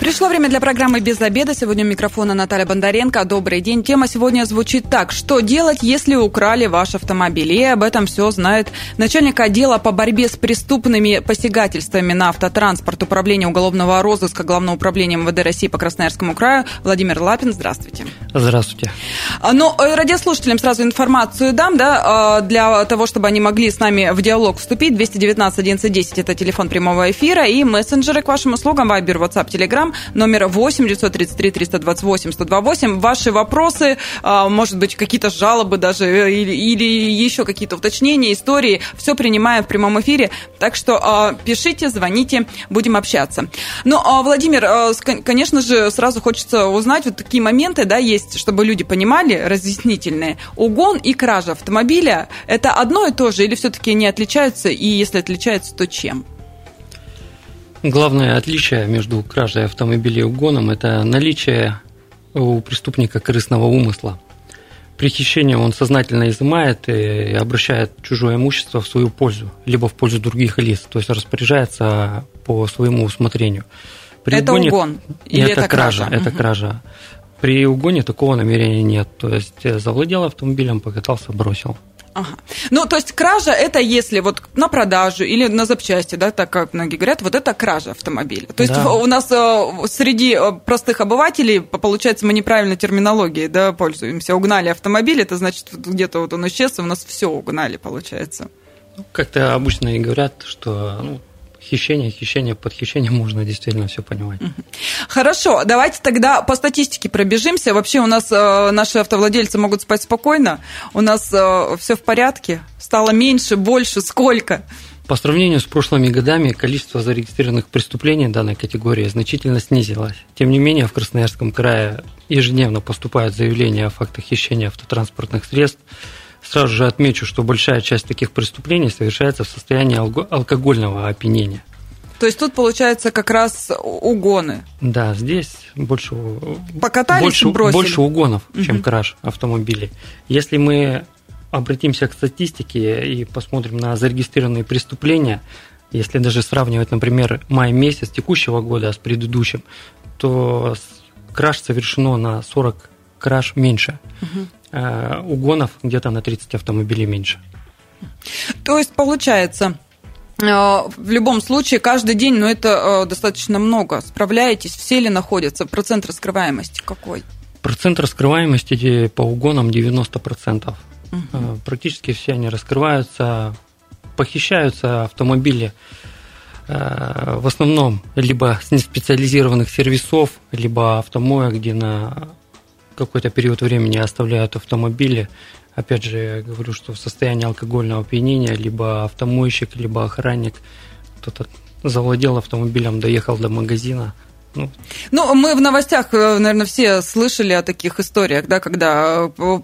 Пришло время для программы «Без обеда». Сегодня у микрофона Наталья Бондаренко. Добрый день. Тема сегодня звучит так. Что делать, если украли ваш автомобиль? И об этом все знает начальник отдела по борьбе с преступными посягательствами на автотранспорт Управления уголовного розыска Главного управления МВД России по Красноярскому краю Владимир Лапин. Здравствуйте. Здравствуйте. Ну, радиослушателям сразу информацию дам, да, а, для того, чтобы они могли с нами в диалог вступить. 219 1110 это телефон прямого эфира и мессенджеры к вашим услугам, Вайбер, WhatsApp, Telegram Телеграм, номер 8 933 328 128. Ваши вопросы, а, может быть, какие-то жалобы даже э, или, или еще какие-то уточнения, истории, все принимаем в прямом эфире. Так что а, пишите, звоните, будем общаться. Ну, а, Владимир, конечно же, сразу хочется узнать, вот такие моменты, да, есть, чтобы люди понимали, разъяснительные. Угон и кража автомобиля – это одно и то же или все-таки они отличаются, и если отличаются, то чем? Главное отличие между кражей автомобиля и угоном – это наличие у преступника корыстного умысла. При хищении он сознательно изымает и обращает чужое имущество в свою пользу, либо в пользу других лиц, то есть распоряжается по своему усмотрению. При это угоне... угон или это, это кража? кража? Это угу. кража. При угоне такого намерения нет. То есть завладел автомобилем, покатался, бросил. Ага. Ну, то есть кража это если вот на продажу или на запчасти, да, так как многие говорят, вот это кража автомобиля. То есть да. у нас э, среди э, простых обывателей, получается, мы неправильной терминологией, да, пользуемся. Угнали автомобиль, это значит, где-то вот он исчез, и у нас все угнали, получается. Ну, как-то обычно и говорят, что ну, хищение, хищение, под хищением можно действительно все понимать. Хорошо, давайте тогда по статистике пробежимся. Вообще у нас э, наши автовладельцы могут спать спокойно, у нас э, все в порядке, стало меньше, больше, сколько? По сравнению с прошлыми годами количество зарегистрированных преступлений данной категории значительно снизилось. Тем не менее, в Красноярском крае ежедневно поступают заявления о фактах хищения автотранспортных средств, Сразу же отмечу, что большая часть таких преступлений совершается в состоянии алкогольного опьянения. То есть тут получается как раз угоны. Да, здесь больше, Покатались больше, бросили. больше угонов, чем угу. краж автомобилей. Если мы обратимся к статистике и посмотрим на зарегистрированные преступления, если даже сравнивать, например, май месяц текущего года с предыдущим, то краж совершено на 40 краж меньше. Угу. Э, угонов где-то на 30 автомобилей меньше. То есть получается, э, в любом случае, каждый день, но ну, это э, достаточно много. Справляетесь, все ли находятся? Процент раскрываемости какой? Процент раскрываемости по угонам 90%. Угу. Практически все они раскрываются, похищаются автомобили в основном либо с неспециализированных сервисов, либо автомоя, где на какой-то период времени оставляют автомобили. Опять же, я говорю, что в состоянии алкогольного опьянения либо автомойщик, либо охранник кто-то завладел автомобилем, доехал до магазина, ну, ну, мы в новостях, э, наверное, все слышали о таких историях, да, когда э,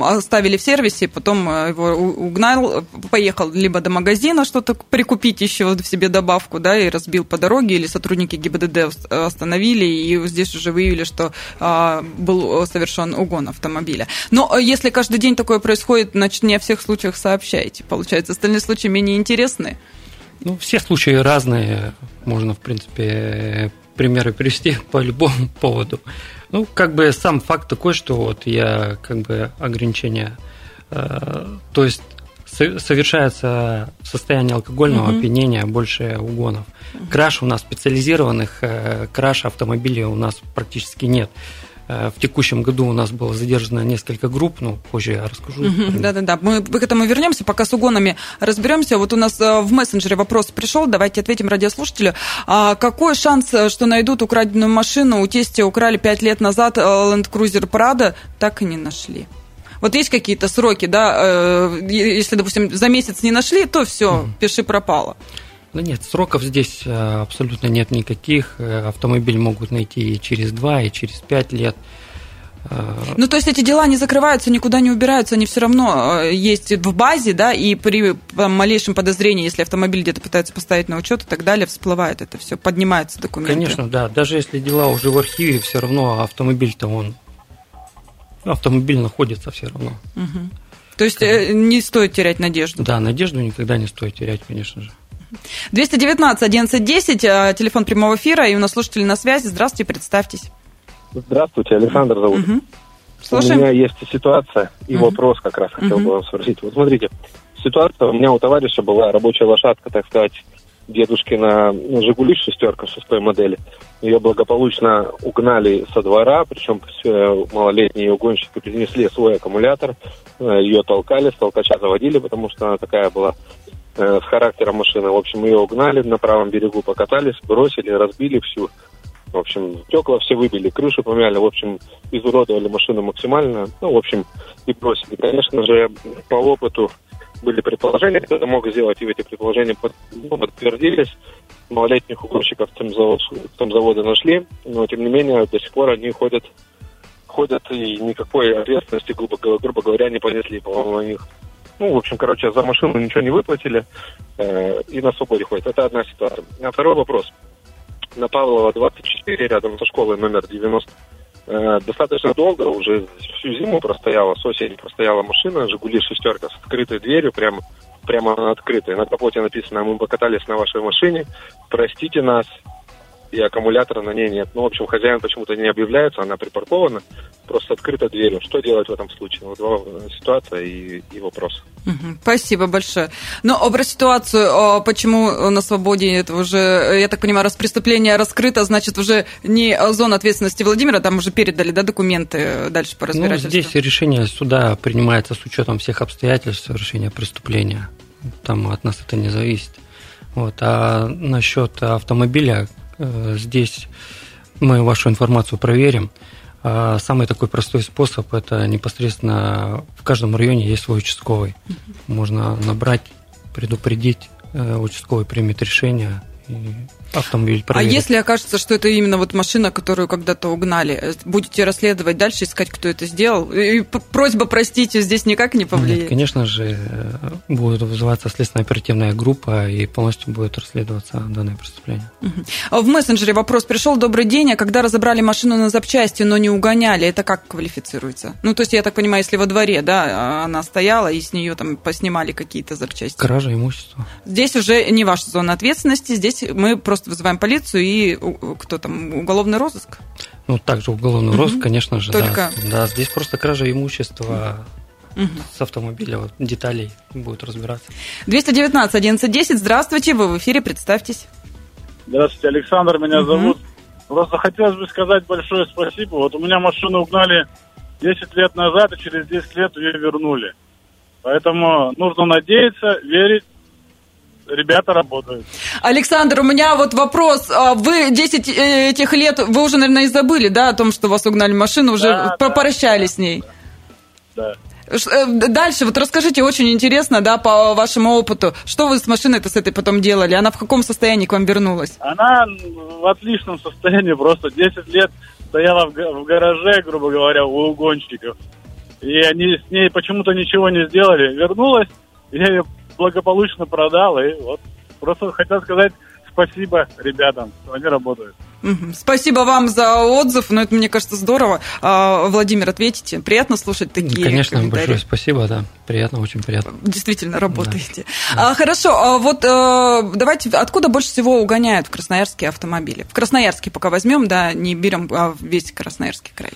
оставили в сервисе, потом э, его угнал, поехал либо до магазина что-то прикупить еще в себе добавку, да, и разбил по дороге, или сотрудники ГИБДД остановили, и здесь уже выявили, что а, был совершен угон автомобиля. Но если каждый день такое происходит, значит, не о всех случаях сообщаете. Получается, остальные случаи менее интересны. Ну, все случаи разные. Можно, в принципе, примеры привести по любому поводу. Ну, как бы сам факт такой, что вот я как бы ограничения, э, то есть совершается в состоянии алкогольного угу. опьянения больше угонов. Краш у нас специализированных, э, краш автомобилей у нас практически нет. В текущем году у нас было задержано несколько групп, ну, позже я расскажу. Да-да-да, мы к этому вернемся, пока с угонами разберемся. Вот у нас э, в мессенджере вопрос пришел, давайте ответим радиослушателю. А какой шанс, э, что найдут украденную машину? У тестя украли пять лет назад Land Cruiser Prado, так и не нашли. Вот есть какие-то сроки, да, если, допустим, за месяц не нашли, то все, пиши пропало. Да нет, сроков здесь э, абсолютно нет никаких. Э, автомобиль могут найти и через два, и через пять лет. Э, ну, то есть эти дела не закрываются, никуда не убираются, они все равно есть в базе, да, и при малейшем подозрении, если автомобиль где-то пытаются поставить на учет и так далее, всплывает это все, поднимаются документы. Конечно, да. Даже если дела уже в архиве, все равно автомобиль-то он... Автомобиль находится все равно. Угу. То есть э, не стоит терять надежду? Да, надежду никогда не стоит терять, конечно же. 219 1110, э, телефон прямого эфира, и у нас слушатели на связи. Здравствуйте, представьтесь. Здравствуйте, Александр зовут. Угу. Слушаем. У меня есть ситуация и угу. вопрос как раз хотел угу. бы вам спросить. Вот смотрите, ситуация у меня у товарища была рабочая лошадка, так сказать, дедушкина «Жигули» шестерка шестой модели. Ее благополучно угнали со двора, причем малолетние угонщики принесли свой аккумулятор, э, ее толкали, с толкача заводили, потому что она такая была э, с характером машины. В общем, ее угнали на правом берегу, покатались, бросили, разбили всю. В общем, стекла все выбили, крышу помяли, в общем, изуродовали машину максимально. Ну, в общем, и бросили. Конечно же, по опыту были предположения, кто-то мог сделать, и эти предположения под, ну, подтвердились. Малолетних угонщиков там завод, завода нашли, но тем не менее до сих пор они ходят, ходят и никакой ответственности, грубо, грубо говоря, не понесли, по-моему, на них. Ну, в общем, короче, за машину ничего не выплатили э, и на свободе ходят. Это одна ситуация. А второй вопрос. На Павлова 24, рядом со школой номер 90, Э, достаточно долго, уже всю зиму простояла, с осени простояла машина, «Жигули» шестерка с открытой дверью, прямо, прямо открытой. На капоте написано «Мы покатались на вашей машине, простите нас, и аккумулятора на ней нет. Ну, в общем, хозяин почему-то не объявляется, она припаркована, просто открыта дверью. Что делать в этом случае? Вот два э, ситуация и, и вопрос. Спасибо большое. Но про ситуацию, почему на свободе это уже, я так понимаю, раз преступление раскрыто, значит, уже не зона ответственности Владимира, там уже передали да, документы дальше по ну, разбирательству? Ну, здесь решение суда принимается с учетом всех обстоятельств совершения преступления. Там от нас это не зависит. Вот. А насчет автомобиля, Э, здесь мы вашу информацию проверим. А самый такой простой способ – это непосредственно в каждом районе есть свой участковый. Можно набрать, предупредить, э, участковый примет решение и автомобиль а проверить. А если окажется, что это именно вот машина, которую когда-то угнали, будете расследовать дальше, искать, кто это сделал? И просьба, простите, здесь никак не повлияет? Нет, конечно же, будет вызываться следственно-оперативная группа и полностью будет расследоваться данное преступление. Угу. В мессенджере вопрос пришел. Добрый день, а когда разобрали машину на запчасти, но не угоняли, это как квалифицируется? Ну, то есть, я так понимаю, если во дворе, да, она стояла, и с нее там поснимали какие-то запчасти. Кража имущества. Здесь уже не ваша зона ответственности, здесь мы просто просто вызываем полицию и кто там, уголовный розыск? Ну, также уголовный угу. розыск, конечно же, Только... да. Да, здесь просто кража имущества угу. с автомобиля, вот, деталей будет разбираться. 219 1110, здравствуйте, вы в эфире, представьтесь. Здравствуйте, Александр меня угу. зовут. Просто хотелось бы сказать большое спасибо. Вот у меня машину угнали 10 лет назад, и через 10 лет ее вернули. Поэтому нужно надеяться, верить ребята работают. Александр, у меня вот вопрос. А вы 10 э, этих лет, вы уже, наверное, и забыли, да, о том, что вас угнали машину, уже да, попрощались да, с ней? Да. Э, дальше, вот расскажите, очень интересно, да, по вашему опыту, что вы с машиной-то с этой потом делали? Она в каком состоянии к вам вернулась? Она в отличном состоянии, просто 10 лет стояла в гараже, грубо говоря, у угонщиков. И они с ней почему-то ничего не сделали. Вернулась, я ее благополучно продал, и вот просто хотел сказать спасибо ребятам, что они работают. Спасибо вам за отзыв, но ну, это, мне кажется, здорово. А, Владимир, ответите. Приятно слушать такие Конечно, большое спасибо, да. Приятно, очень приятно. Действительно, работаете. Да. А, хорошо, а вот а, давайте, откуда больше всего угоняют в Красноярске автомобили? В Красноярске пока возьмем, да, не берем а весь Красноярский край.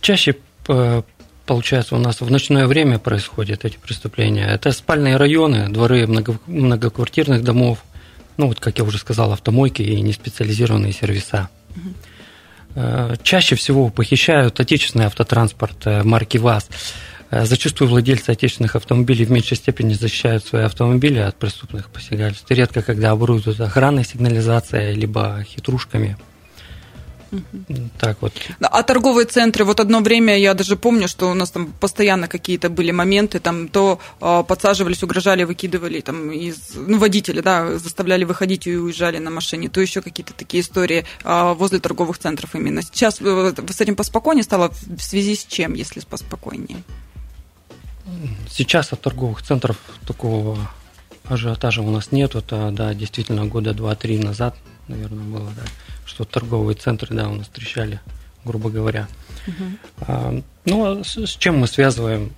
Чаще э, получается, у нас в ночное время происходят эти преступления. Это спальные районы, дворы много, многоквартирных домов, ну вот, как я уже сказал, автомойки и неспециализированные сервиса. Угу. Чаще всего похищают отечественный автотранспорт э, марки ВАЗ. Э, зачастую владельцы отечественных автомобилей в меньшей степени защищают свои автомобили от преступных посягательств. Редко, когда оборудуют охранной сигнализацией, либо хитрушками – так вот. А торговые центры, вот одно время я даже помню, что у нас там постоянно какие-то были моменты, там то э, подсаживались, угрожали, выкидывали там из, ну, водители, да, заставляли выходить и уезжали на машине, то еще какие-то такие истории э, возле торговых центров именно. Сейчас э, с этим поспокойнее стало, в связи с чем, если поспокойнее? Сейчас от торговых центров такого ажиотажа у нас нет. Это, да, действительно, года два-три назад, наверное, было, да что торговые центры, да, у нас трещали, грубо говоря. Угу. Ну, а с, с чем мы связываем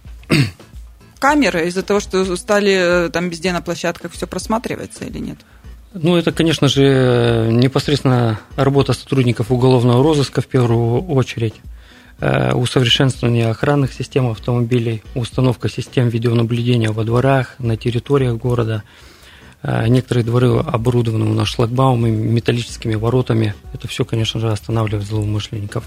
камеры из-за того, что стали там везде на площадках все просматривается или нет? Ну, это, конечно же, непосредственно работа сотрудников уголовного розыска в первую очередь. Э, усовершенствование охранных систем автомобилей, установка систем видеонаблюдения во дворах, на территориях города. Э, некоторые дворы оборудованы у нас шлагбаумами, металлическими воротами. Это все, конечно же, останавливает злоумышленников.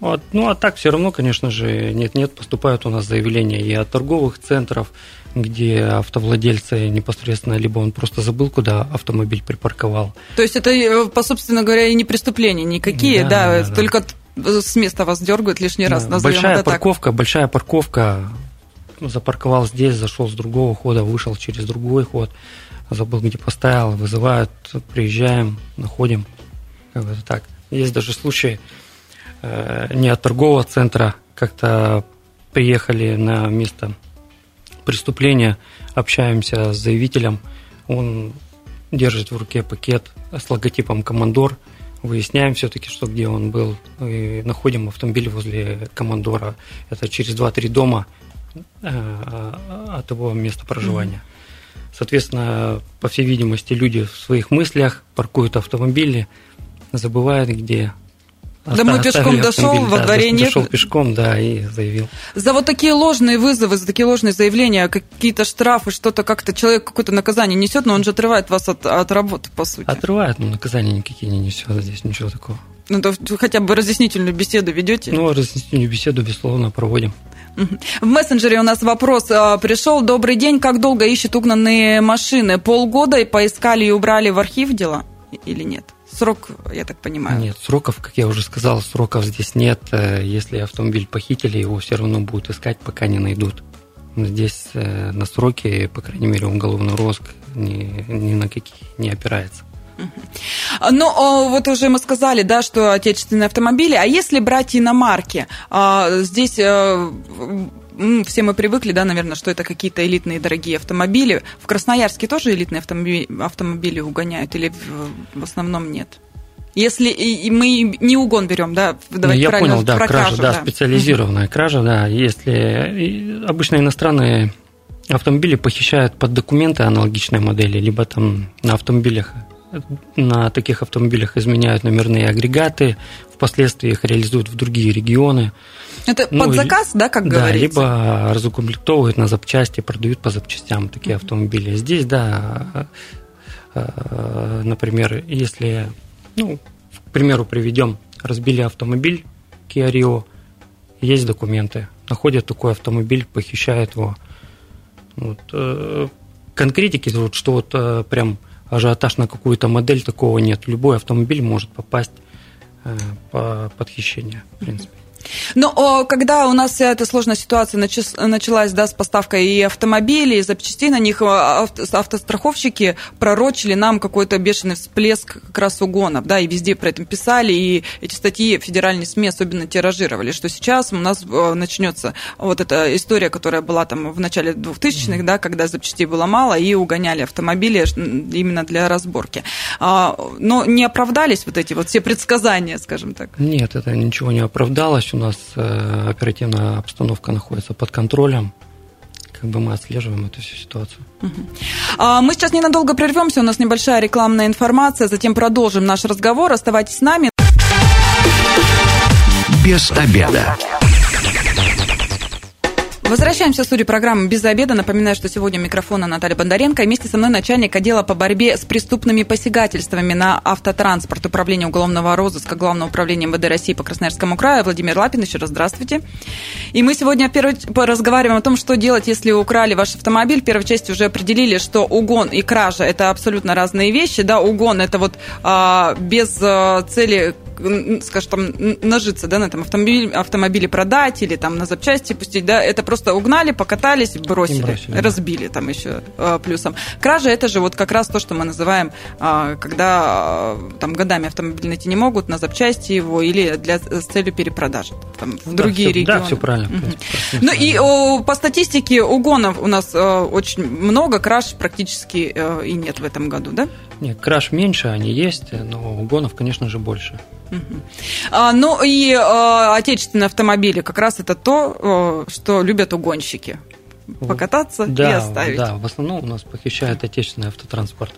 Вот. Ну, а так все равно, конечно же, нет-нет, поступают у нас заявления и от торговых центров, где автовладельцы непосредственно, либо он просто забыл, куда автомобиль припарковал. То есть это, э, по собственно говоря, и не преступления никакие, да, да, да только с места вас дергают лишний раз. Да, большая парковка, так. большая парковка. Запарковал здесь, зашел с другого хода, вышел через другой ход, забыл, где поставил, вызывают, приезжаем, находим. Как бы так. Есть даже случаи э, не от торгового центра, как-то приехали на место преступления, общаемся с заявителем, он держит в руке пакет с логотипом «Командор», выясняем все-таки, что где он был, и находим автомобиль возле командора. Это через 2-3 дома от его места проживания. Соответственно, по всей видимости, люди в своих мыслях паркуют автомобили, забывают, где Домой пешком дошел, во да, дворе нет. Дошел пешком, да, и заявил. За вот такие ложные вызовы, за такие ложные заявления, какие-то штрафы, что-то как-то человек какое-то наказание несет, но он же отрывает вас от, от работы, по сути. Отрывает, но наказания никакие не несет здесь, ничего такого. Ну, то хотя бы разъяснительную беседу ведете? Ну, разъяснительную беседу, безусловно, проводим. В мессенджере у нас вопрос а, пришел. Добрый день, как долго ищут угнанные машины? Полгода и поискали и убрали в архив дела или нет? Срок, я так понимаю. Нет, сроков, как я уже сказал, сроков здесь нет. Э, если автомобиль похитили, его все равно будут искать, пока не найдут. Здесь э, на сроки, по крайней мере, уголовный розыск ни, ни на какие не опирается. Ну, вот уже мы сказали, да, что отечественные автомобили. А если брать иномарки, а, здесь э, все мы привыкли, да, наверное, что это какие-то элитные дорогие автомобили. В Красноярске тоже элитные автомобили, автомобили угоняют или в, основном нет? Если и мы не угон берем, да, давайте Я понял, да, кража, кражу, да, да, специализированная кража, да. Если обычно иностранные автомобили похищают под документы аналогичной модели, либо там на автомобилях на таких автомобилях изменяют номерные агрегаты, впоследствии их реализуют в другие регионы. Это ну, под заказ, да, как да, говорится? либо разукомплектовывают на запчасти, продают по запчастям такие автомобили. Здесь, да, э, например, если, ну, к примеру, приведем, разбили автомобиль Kia Rio, есть документы, находят такой автомобиль, похищают его. Вот, э, конкретики, вот, что вот э, прям ажиотаж на какую-то модель, такого нет. Любой автомобиль может попасть по подхищению, в принципе. Но когда у нас вся эта сложная ситуация началась да, с поставкой и автомобилей, и запчастей на них, автостраховщики пророчили нам какой-то бешеный всплеск как раз угонов, да, и везде про это писали, и эти статьи федеральные СМИ особенно тиражировали, что сейчас у нас начнется вот эта история, которая была там в начале 2000-х, да, когда запчастей было мало, и угоняли автомобили именно для разборки. А, но не оправдались вот эти вот все предсказания, скажем так? Нет, это ничего не оправдалось у нас э, оперативная обстановка находится под контролем. Как бы мы отслеживаем эту всю ситуацию. А, мы сейчас ненадолго прервемся, у нас небольшая рекламная информация, затем продолжим наш разговор. Оставайтесь с нами. Без обеда. Возвращаемся в студию программы «Без обеда». Напоминаю, что сегодня микрофона Наталья Бондаренко. И вместе со мной начальник отдела по борьбе с преступными посягательствами на автотранспорт Управления уголовного розыска Главного управления МВД России по Красноярскому краю Владимир Лапин. Еще раз здравствуйте. И мы сегодня первый, разговариваем о том, что делать, если украли ваш автомобиль. В первой части уже определили, что угон и кража – это абсолютно разные вещи. Да, угон – это вот а, без а, цели скажем, там, нажиться, да, на этом автомобиле, автомобиле продать или там на запчасти пустить, да, это просто угнали, покатались, бросили, бросили разбили там еще а, плюсом. Кража это же вот как раз то, что мы называем, а, когда а, там годами автомобиль найти не могут, на запчасти его или для, с целью перепродажи там, в да, другие все, регионы. Да, все правильно. Угу. Ну и о, по статистике угонов у нас очень много, краж практически и нет в этом году, да? Нет, краш меньше, они есть, но угонов, конечно же, больше. А, ну и а, отечественные автомобили как раз это то, что любят угонщики. Покататься да, и оставить. Да, в основном у нас похищает отечественный автотранспорт.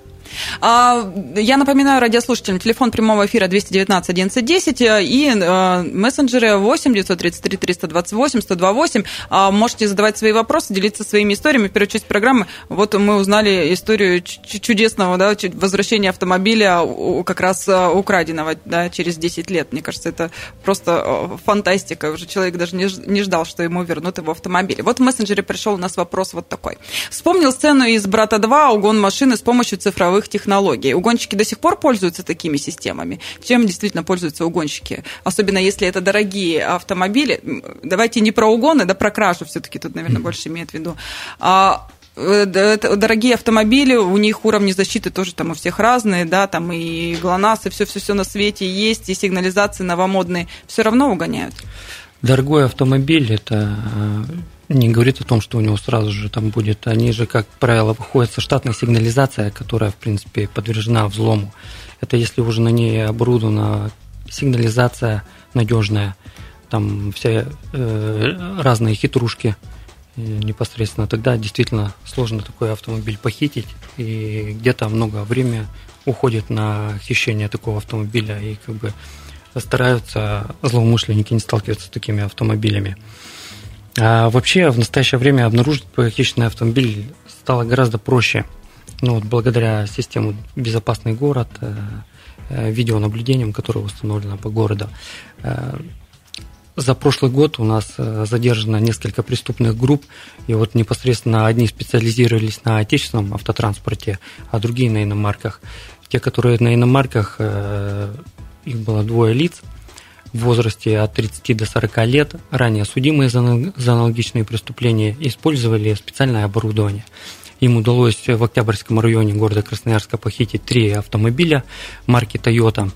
А, я напоминаю радиослушателям, телефон прямого эфира 219 1110 и э, мессенджеры 8 933 328 128. Можете задавать свои вопросы, делиться своими историями. В первую часть программы вот мы узнали историю чудесного да, возвращения автомобиля как раз э, украденного да, через 10 лет. Мне кажется, это просто э, фантастика. Уже человек даже не ждал, что ему вернут его автомобиль. Вот в мессенджере пришел у нас вопрос вот такой. Вспомнил сцену из «Брата 2» угон машины с помощью цифровых цифровых технологий. Угонщики до сих пор пользуются такими системами. Чем действительно пользуются угонщики? Особенно если это дорогие автомобили. Давайте не про угоны, да про кражу все-таки тут, наверное, больше имеет в виду. А э, дорогие автомобили, у них уровни защиты тоже там у всех разные, да, там и ГЛОНАСС, и все-все-все на свете есть, и сигнализации новомодные, все равно угоняют. Дорогой автомобиль – это не говорит о том, что у него сразу же там будет. Они же, как правило, выходят со штатной сигнализацией, которая, в принципе, подвержена взлому. Это если уже на ней оборудована сигнализация надежная, там все э, разные хитрушки э, непосредственно, тогда действительно сложно такой автомобиль похитить, и где-то много времени уходит на хищение такого автомобиля, и как бы стараются злоумышленники не сталкиваться с такими автомобилями. А вообще в настоящее время обнаружить похищенный автомобиль стало гораздо проще. Ну, вот благодаря системе «Безопасный город», э, э, видеонаблюдением, которое установлено по городу. Э, за прошлый год у нас задержано несколько преступных групп, и вот непосредственно одни специализировались на отечественном автотранспорте, а другие на иномарках. Те, которые на иномарках, их было двое лиц – в возрасте от 30 до 40 лет, ранее судимые за аналогичные преступления, использовали специальное оборудование. Им удалось в Октябрьском районе города Красноярска похитить три автомобиля марки Toyota.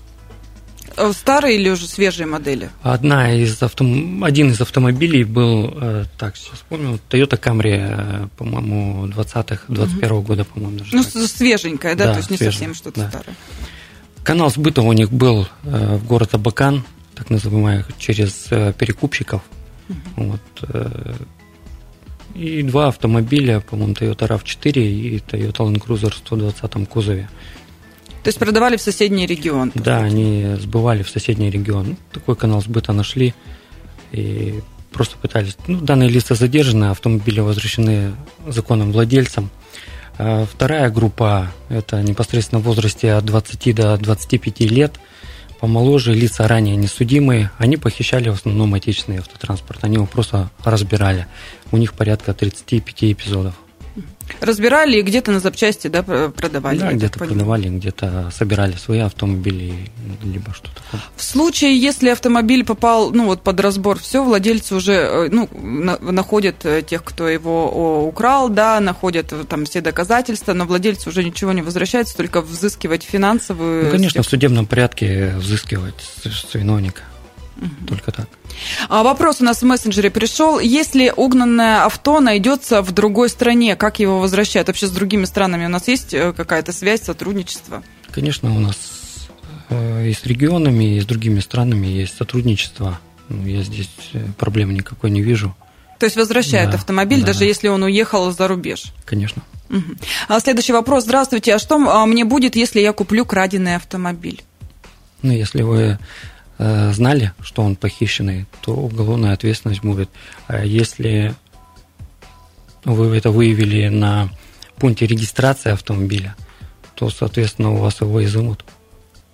Э, старые или уже свежие модели? Одна из автом... Один из автомобилей был, э, так, сейчас вспомнил, Toyota Camry, по-моему, 20-х, 21 угу. года, по-моему, даже. Ну, так. свеженькая, да, да, то есть не свежая, совсем что-то да. старое. Канал сбыта у них был в город Абакан, так называемых, через э, перекупщиков. Угу. Вот. Э, и два автомобиля, по-моему, Toyota RAV4 и Toyota Land Cruiser в 120 кузове. То есть продавали в соседний регион? Да, сути. они сбывали в соседний регион. Такой канал сбыта нашли и просто пытались. Ну, данные лица задержаны, автомобили возвращены законным владельцам. А вторая группа – это непосредственно в возрасте от 20 до 25 лет – помоложе, лица ранее несудимые, они похищали в основном отечественный автотранспорт. Они его просто разбирали. У них порядка 35 эпизодов. Разбирали и где-то на запчасти да, продавали? Да, где-то продавали, где-то собирали свои автомобили, либо что-то такое. В случае, если автомобиль попал ну, вот под разбор, все, владельцы уже э, ну, находят э, тех, кто его украл, да, находят э, там все доказательства, но владельцы уже ничего не возвращается, только взыскивать финансовую... Ну, конечно, в судебном порядке взыскивать с виновника. Угу. Только так. А вопрос у нас в мессенджере пришел. Если угнанное авто найдется в другой стране, как его возвращают? Вообще с другими странами у нас есть э, какая-то связь, сотрудничество? Конечно, у нас э, и с регионами, и с другими странами есть сотрудничество. Ну, я здесь э, проблемы никакой не вижу. То есть возвращают да, автомобиль, да. даже если он уехал за рубеж? Конечно. Угу. А следующий вопрос. Здравствуйте. А что а, мне будет, если я куплю краденый автомобиль? Ну, если вы знали, что он похищенный, то уголовная ответственность будет. А если вы это выявили на пункте регистрации автомобиля, то, соответственно, у вас его изымут.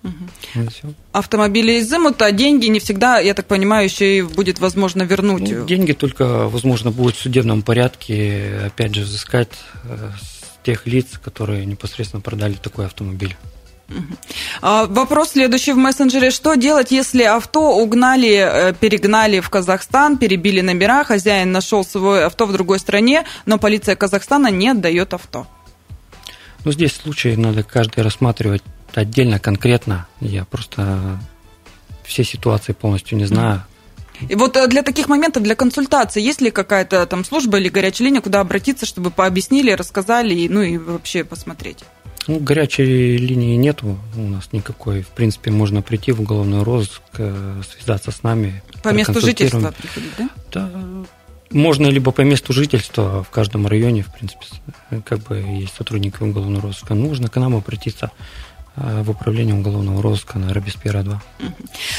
Угу. Автомобили изымут, а деньги не всегда, я так понимаю, еще и будет возможно вернуть. Ну, деньги только, возможно, будет в судебном порядке, опять же, взыскать э, с тех лиц, которые непосредственно продали такой автомобиль. А, вопрос следующий в мессенджере. Что делать, если авто угнали, э, перегнали в Казахстан, перебили номера, хозяин нашел свое авто в другой стране, но полиция Казахстана не отдает авто? Ну, здесь случаи надо каждый рассматривать отдельно, конкретно. Я просто все ситуации полностью не знаю. И вот э, для таких моментов, для консультации, есть ли какая-то там служба или горячая линия, куда обратиться, чтобы пообъяснили, рассказали, ну и вообще посмотреть? Ну, горячей линии нету у нас никакой. В принципе, можно прийти в уголовный розыск, э, связаться с нами. По месту жительства приходить, да? Да. Можно либо по месту жительства в каждом районе, в принципе, как бы есть сотрудники уголовного розыска. Нужно к нам обратиться Э, в управлении уголовного розыска на Робеспьера 2.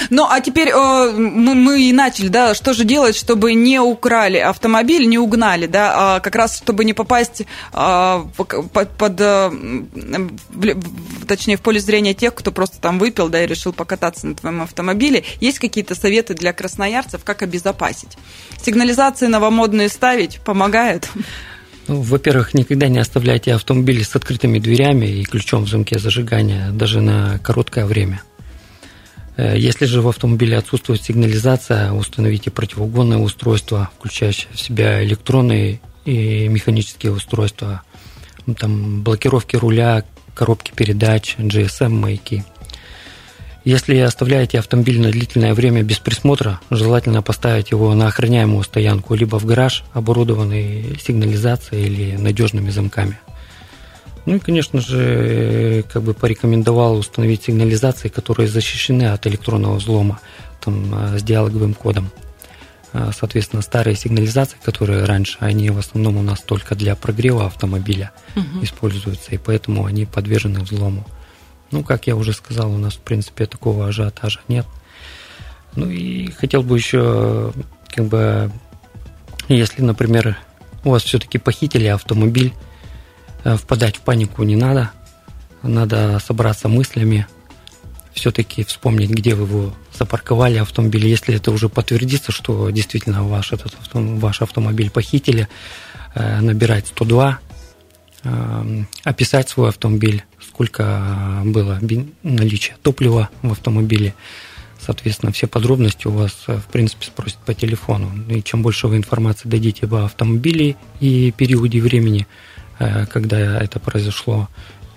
Ну, а теперь э, мы, мы и начали, да, что же делать, чтобы не украли автомобиль, не угнали, да, а как раз чтобы не попасть э, под, под точнее, в поле зрения тех, кто просто там выпил, да, и решил покататься на твоем автомобиле. Есть какие-то советы для красноярцев, как обезопасить? Сигнализации новомодные ставить помогают? Ну, во-первых, никогда не оставляйте автомобиль с открытыми дверями и ключом в замке зажигания даже на короткое время. Э, если же в автомобиле отсутствует сигнализация, установите противоугонное устройство, включающее в себя электронные и механические устройства, там, блокировки руля, коробки передач, GSM-маяки – если оставляете автомобиль на длительное время без присмотра, желательно поставить его на охраняемую стоянку, либо в гараж, оборудованный сигнализацией или надежными замками. Ну и, конечно же, как бы порекомендовал установить сигнализации, которые защищены от электронного взлома, там, э, с диалоговым кодом. Э, соответственно, старые сигнализации, которые раньше, они в основном у нас только для прогрева автомобиля угу. используются, и поэтому они подвержены взлому. Ну, как я уже сказал, у нас, в принципе, такого ажиотажа нет. Ну и хотел бы еще, как бы, если, например, у вас все-таки похитили автомобиль, э, впадать в панику не надо. Надо собраться мыслями, все-таки вспомнить, где вы его запарковали автомобиль. Если это уже подтвердится, что действительно ваш, этот, ваш автомобиль похитили, э, набирать 102, э, описать свой автомобиль, сколько было наличия топлива в автомобиле. Соответственно, все подробности у вас, в принципе, спросят по телефону. И чем больше вы информации дадите об автомобиле и периоде времени, э, когда это произошло,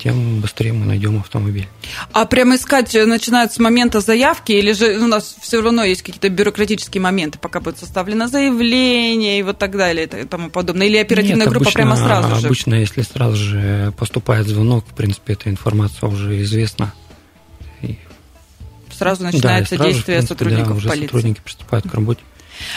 тем быстрее мы найдем автомобиль. А прямо искать начинают с момента заявки, или же у нас все равно есть какие-то бюрократические моменты, пока будет составлено заявление и вот так далее и тому подобное? Или оперативная Нет, группа обычно, прямо сразу же? Обычно, если сразу же поступает звонок, в принципе, эта информация уже известна. И... Сразу начинается да, сразу, действие принципе, сотрудников да, уже полиции. сотрудники приступают к работе.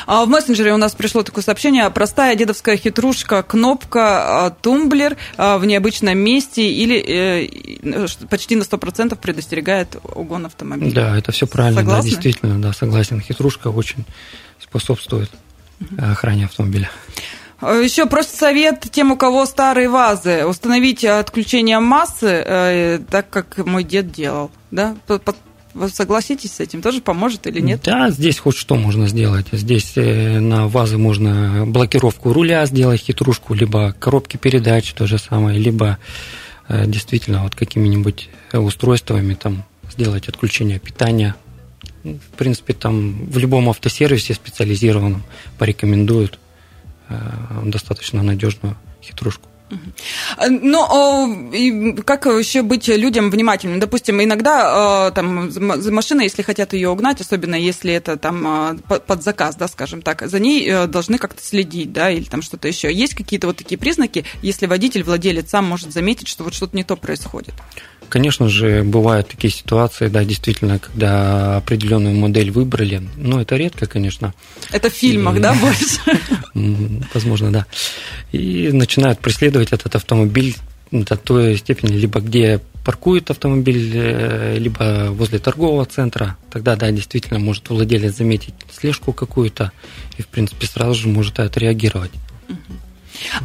А в мессенджере у нас пришло такое сообщение. Простая дедовская хитрушка, кнопка, а, тумблер а, в необычном месте или э, почти на 100% предостерегает угон автомобиля. Да, это все правильно. Согласны? Да, действительно, да, согласен. Хитрушка очень способствует охране автомобиля. Еще просто совет тем, у кого старые вазы, установить отключение массы, э, так как мой дед делал. Да? Вы согласитесь с этим? Тоже поможет или нет? Да, здесь хоть что можно сделать. Здесь э, на вазы можно блокировку руля сделать, хитрушку, либо коробки передач, то же самое, либо э, действительно вот какими-нибудь устройствами там сделать отключение питания. В принципе, там в любом автосервисе специализированном порекомендуют э, достаточно надежную хитрушку. Ну, как еще быть людям внимательным? Допустим, иногда там машина, если хотят ее угнать, особенно если это там а, под заказ, да, скажем так, за ней э, должны как-то следить, да, или там что-то еще. Есть какие-то вот такие признаки, если водитель, владелец сам может заметить, что вот что-то не то происходит? Конечно же, бывают такие ситуации, да, действительно, когда определенную модель выбрали. Но это редко, конечно. Это в фильмах, и... да, больше? Возможно, да. И начинают преследовать этот автомобиль до той степени, либо где паркует автомобиль, э, либо возле торгового центра. Тогда, да, действительно, может владелец заметить слежку какую-то и, в принципе, сразу же может отреагировать.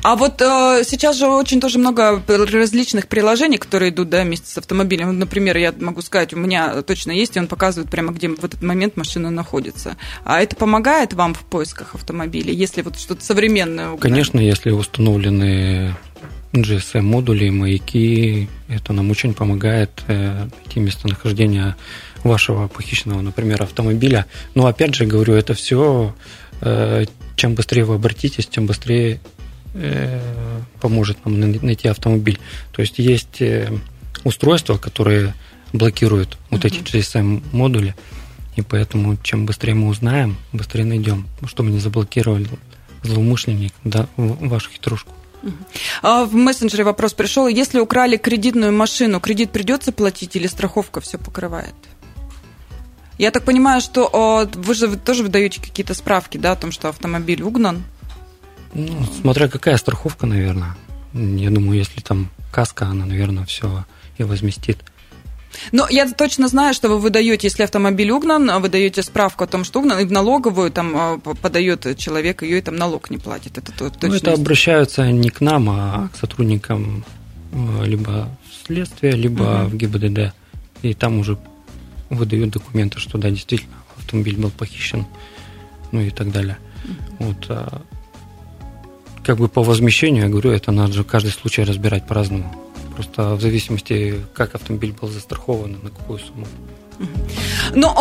А вот э, сейчас же очень тоже много различных приложений, которые идут да, вместе с автомобилем. Например, я могу сказать, у меня точно есть, и он показывает прямо, где в этот момент машина находится. А это помогает вам в поисках автомобиля, если вот что-то современное? Угнать? Конечно, если установлены GSM-модули, маяки, это нам очень помогает э, найти местонахождение вашего похищенного, например, автомобиля. Но опять же говорю, это все э, чем быстрее вы обратитесь, тем быстрее поможет нам найти автомобиль. То есть есть э, устройства, которые блокируют вот эти GSM-модули, и поэтому чем быстрее мы узнаем, быстрее найдем, чтобы не заблокировали злоумышленник да, вашу хитрушку. А в мессенджере вопрос пришел. Если украли кредитную машину, кредит придется платить или страховка все покрывает? Я так понимаю, что вы же тоже выдаете какие-то справки, да, о том, что автомобиль угнан? Ну, смотря какая страховка, наверное. Я думаю, если там каска, она, наверное, все и возместит. Но я точно знаю, что вы выдаете, если автомобиль угнан, вы даете справку о том, что угнан, и в налоговую там а, подает человек, ее и там налог не платит. Это точно. Ну, это обращаются не к нам, а к сотрудникам э, либо следствия, либо угу. в ГИБДД. И там уже выдают документы, что да, действительно, автомобиль был похищен, ну и так далее. Угу. Вот, а, как бы по возмещению, я говорю, это надо же каждый случай разбирать по-разному. Просто в зависимости, как автомобиль был застрахован, на какую сумму. Ну,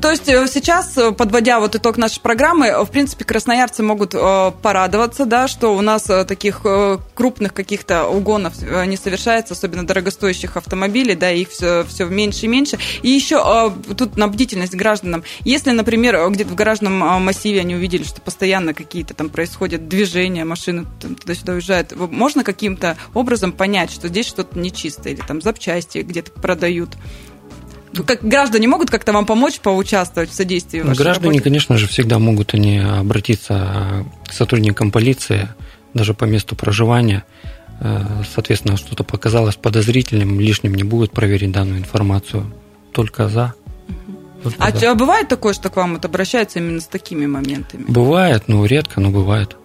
то есть э, сейчас, э, подводя вот итог нашей программы, э, в принципе, красноярцы могут порадоваться, да, что у нас таких крупных каких-то угонов не совершается, особенно дорогостоящих автомобилей, да, их все, все меньше и меньше. И еще тут на бдительность гражданам. Если, например, где-то в гаражном массиве они увидели, что постоянно какие-то там происходят движения, машины туда-сюда уезжают, можно каким-то образом понять, что здесь что-то нечисто, или там запчасти где-то продают? Ну, как граждане могут как-то вам помочь поучаствовать в содействии вашей Граждане, работе? конечно же, всегда могут они обратиться к сотрудникам полиции, даже по месту проживания. Э, соответственно, что-то показалось подозрительным, лишним не будет проверить данную информацию. Только за. Только а за. бывает такое, что к вам вот обращаются именно с такими моментами? Бывает, но редко, но бывает.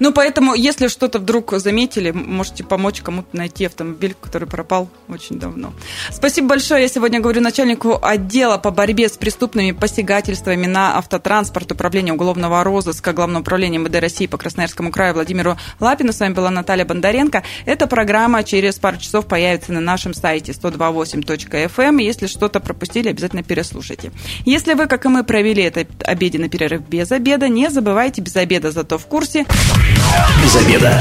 Ну, поэтому, если что-то вдруг заметили, можете помочь кому-то найти автомобиль, который пропал очень давно. Спасибо большое. Я сегодня говорю начальнику отдела по борьбе с преступными посягательствами на автотранспорт Управления уголовного розыска Главного управления МВД России по Красноярскому краю Владимиру Лапину. С вами была Наталья Бондаренко. Эта программа через пару часов появится на нашем сайте 128.fm. Эм. Если что-то пропустили, обязательно переслушайте. Если вы, как и мы, провели этот обеденный перерыв без обеда, не забывайте без обеда, зато в курсе без обеда.